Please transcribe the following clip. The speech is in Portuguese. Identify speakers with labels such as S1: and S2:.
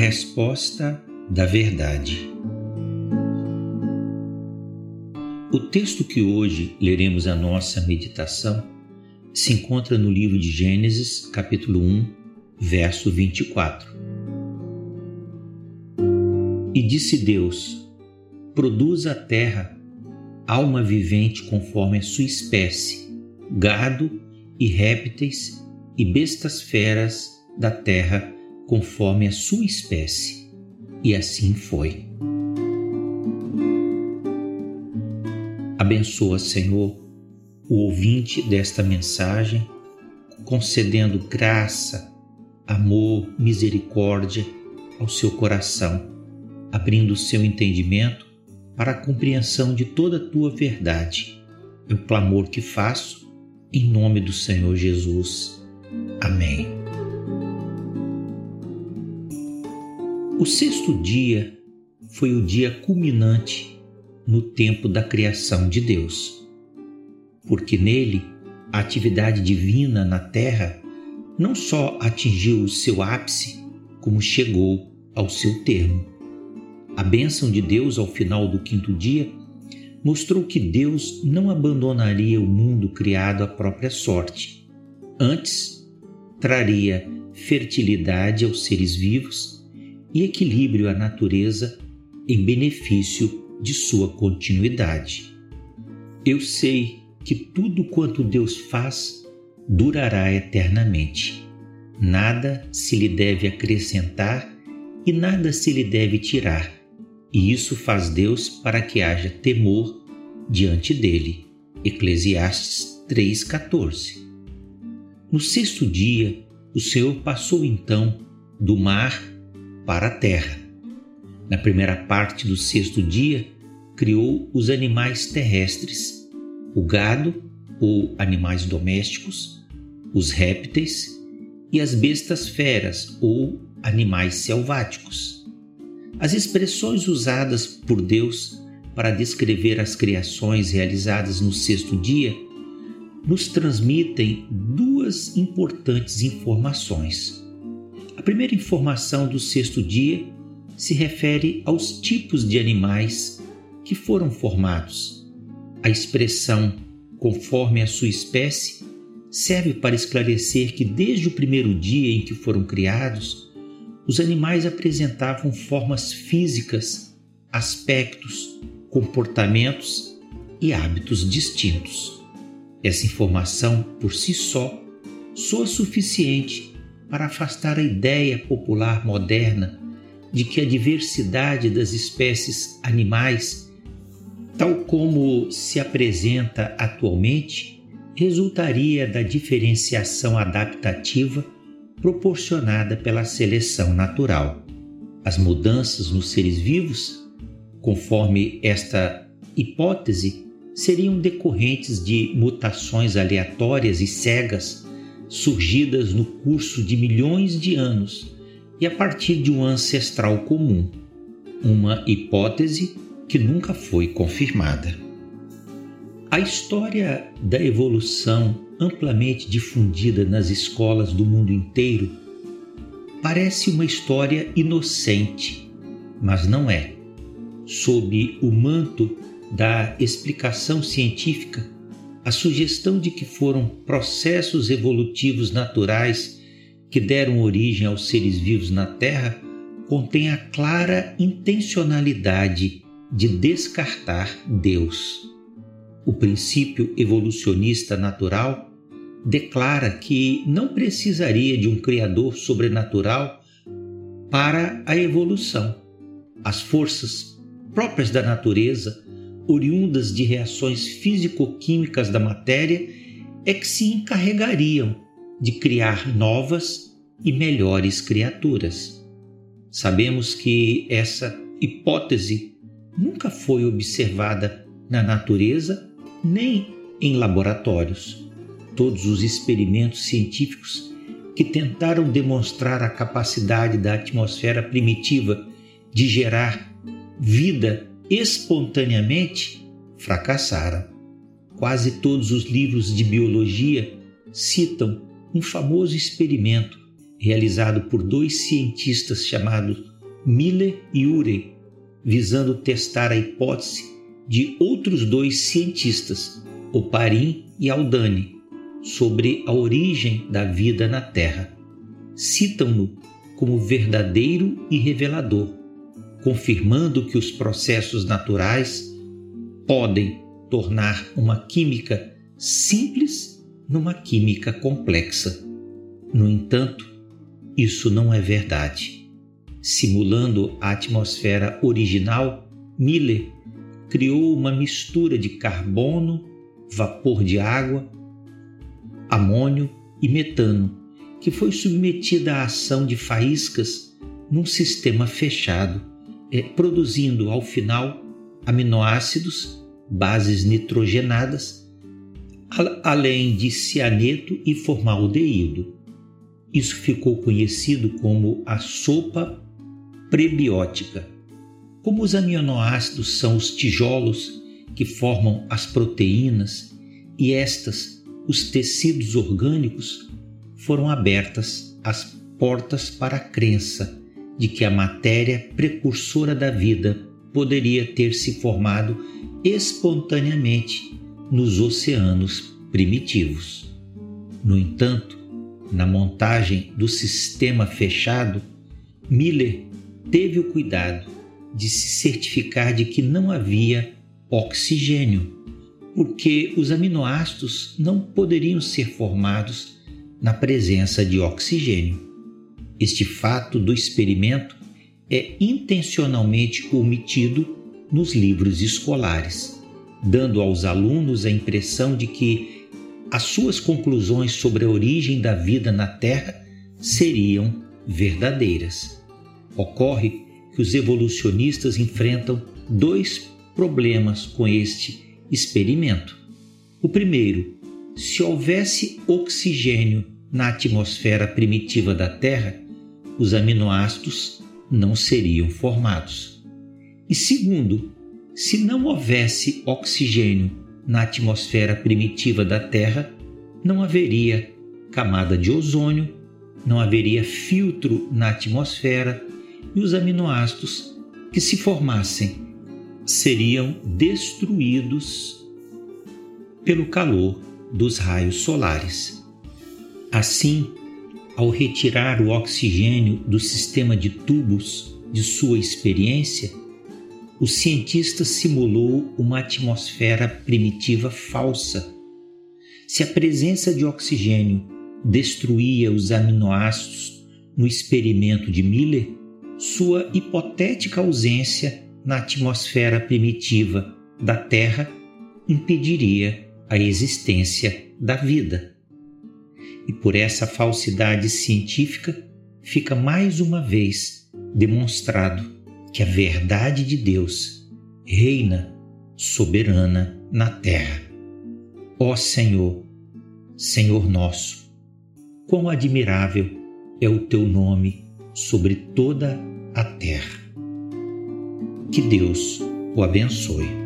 S1: resposta da verdade. O texto que hoje leremos a nossa meditação se encontra no livro de Gênesis, capítulo 1, verso 24. E disse Deus: Produza a terra alma vivente conforme a sua espécie, gado e répteis e bestas feras da terra conforme a sua espécie. E assim foi. Abençoa, Senhor, o ouvinte desta mensagem, concedendo graça, amor, misericórdia ao seu coração, abrindo o seu entendimento para a compreensão de toda a tua verdade. É o clamor que faço em nome do Senhor Jesus. Amém. O sexto dia foi o dia culminante no tempo da criação de Deus, porque nele a atividade divina na terra não só atingiu o seu ápice, como chegou ao seu termo. A bênção de Deus ao final do quinto dia mostrou que Deus não abandonaria o mundo criado à própria sorte. Antes, traria fertilidade aos seres vivos e equilíbrio à natureza em benefício de sua continuidade. Eu sei que tudo quanto Deus faz durará eternamente. Nada se lhe deve acrescentar e nada se lhe deve tirar. E isso faz Deus para que haja temor diante dele. Eclesiastes 3,14. No sexto dia, o Senhor passou então do mar para a terra na primeira parte do sexto dia, criou os animais terrestres, o gado ou animais domésticos, os répteis e as bestas feras ou animais selváticos. As expressões usadas por Deus para descrever as criações realizadas no sexto dia nos transmitem duas importantes informações. Primeira informação do sexto dia se refere aos tipos de animais que foram formados. A expressão conforme a sua espécie serve para esclarecer que desde o primeiro dia em que foram criados, os animais apresentavam formas físicas, aspectos, comportamentos e hábitos distintos. Essa informação, por si só, soa suficiente para afastar a ideia popular moderna de que a diversidade das espécies animais, tal como se apresenta atualmente, resultaria da diferenciação adaptativa proporcionada pela seleção natural. As mudanças nos seres vivos, conforme esta hipótese, seriam decorrentes de mutações aleatórias e cegas surgidas no curso de milhões de anos e a partir de um ancestral comum, uma hipótese que nunca foi confirmada. A história da evolução amplamente difundida nas escolas do mundo inteiro parece uma história inocente, mas não é. Sob o manto da explicação científica, a sugestão de que foram processos evolutivos naturais que deram origem aos seres vivos na Terra contém a clara intencionalidade de descartar Deus. O princípio evolucionista natural declara que não precisaria de um Criador sobrenatural para a evolução. As forças próprias da natureza, oriundas de reações físico-químicas da matéria, é que se encarregariam de criar novas e melhores criaturas. Sabemos que essa hipótese nunca foi observada na natureza nem em laboratórios. Todos os experimentos científicos que tentaram demonstrar a capacidade da atmosfera primitiva de gerar vida espontaneamente fracassaram. Quase todos os livros de biologia citam um famoso experimento realizado por dois cientistas chamados Miller e Urey, visando testar a hipótese de outros dois cientistas, Oparin e Aldani, sobre a origem da vida na Terra. Citam-no como verdadeiro e revelador, confirmando que os processos naturais podem tornar uma química simples numa química complexa. No entanto, isso não é verdade. Simulando a atmosfera original, Miller criou uma mistura de carbono, vapor de água, amônio e metano, que foi submetida à ação de faíscas num sistema fechado, é, produzindo ao final aminoácidos, bases nitrogenadas, além de cianeto e formaldeído. Isso ficou conhecido como a sopa prebiótica. Como os aminoácidos são os tijolos que formam as proteínas e estas os tecidos orgânicos, foram abertas as portas para a crença de que a matéria precursora da vida poderia ter se formado espontaneamente nos oceanos primitivos. No entanto, na montagem do sistema fechado, Miller teve o cuidado de se certificar de que não havia oxigênio, porque os aminoácidos não poderiam ser formados na presença de oxigênio. Este fato do experimento é intencionalmente omitido nos livros escolares, dando aos alunos a impressão de que as suas conclusões sobre a origem da vida na Terra seriam verdadeiras. Ocorre que os evolucionistas enfrentam dois problemas com este experimento. O primeiro, se houvesse oxigênio na atmosfera primitiva da Terra, os aminoácidos não seriam formados. E segundo, se não houvesse oxigênio na atmosfera primitiva da Terra, não haveria camada de ozônio, não haveria filtro na atmosfera e os aminoácidos que se formassem seriam destruídos pelo calor dos raios solares. Assim, ao retirar o oxigênio do sistema de tubos de sua experiência, o cientista simulou uma atmosfera primitiva falsa. Se a presença de oxigênio destruía os aminoácidos no experimento de Miller, sua hipotética ausência na atmosfera primitiva da Terra impediria a existência da vida. E por essa falsidade científica fica mais uma vez demonstrado que a verdade de Deus reina soberana na terra. Ó Senhor, Senhor nosso, quão admirável é o teu nome sobre toda a terra. Que Deus o abençoe.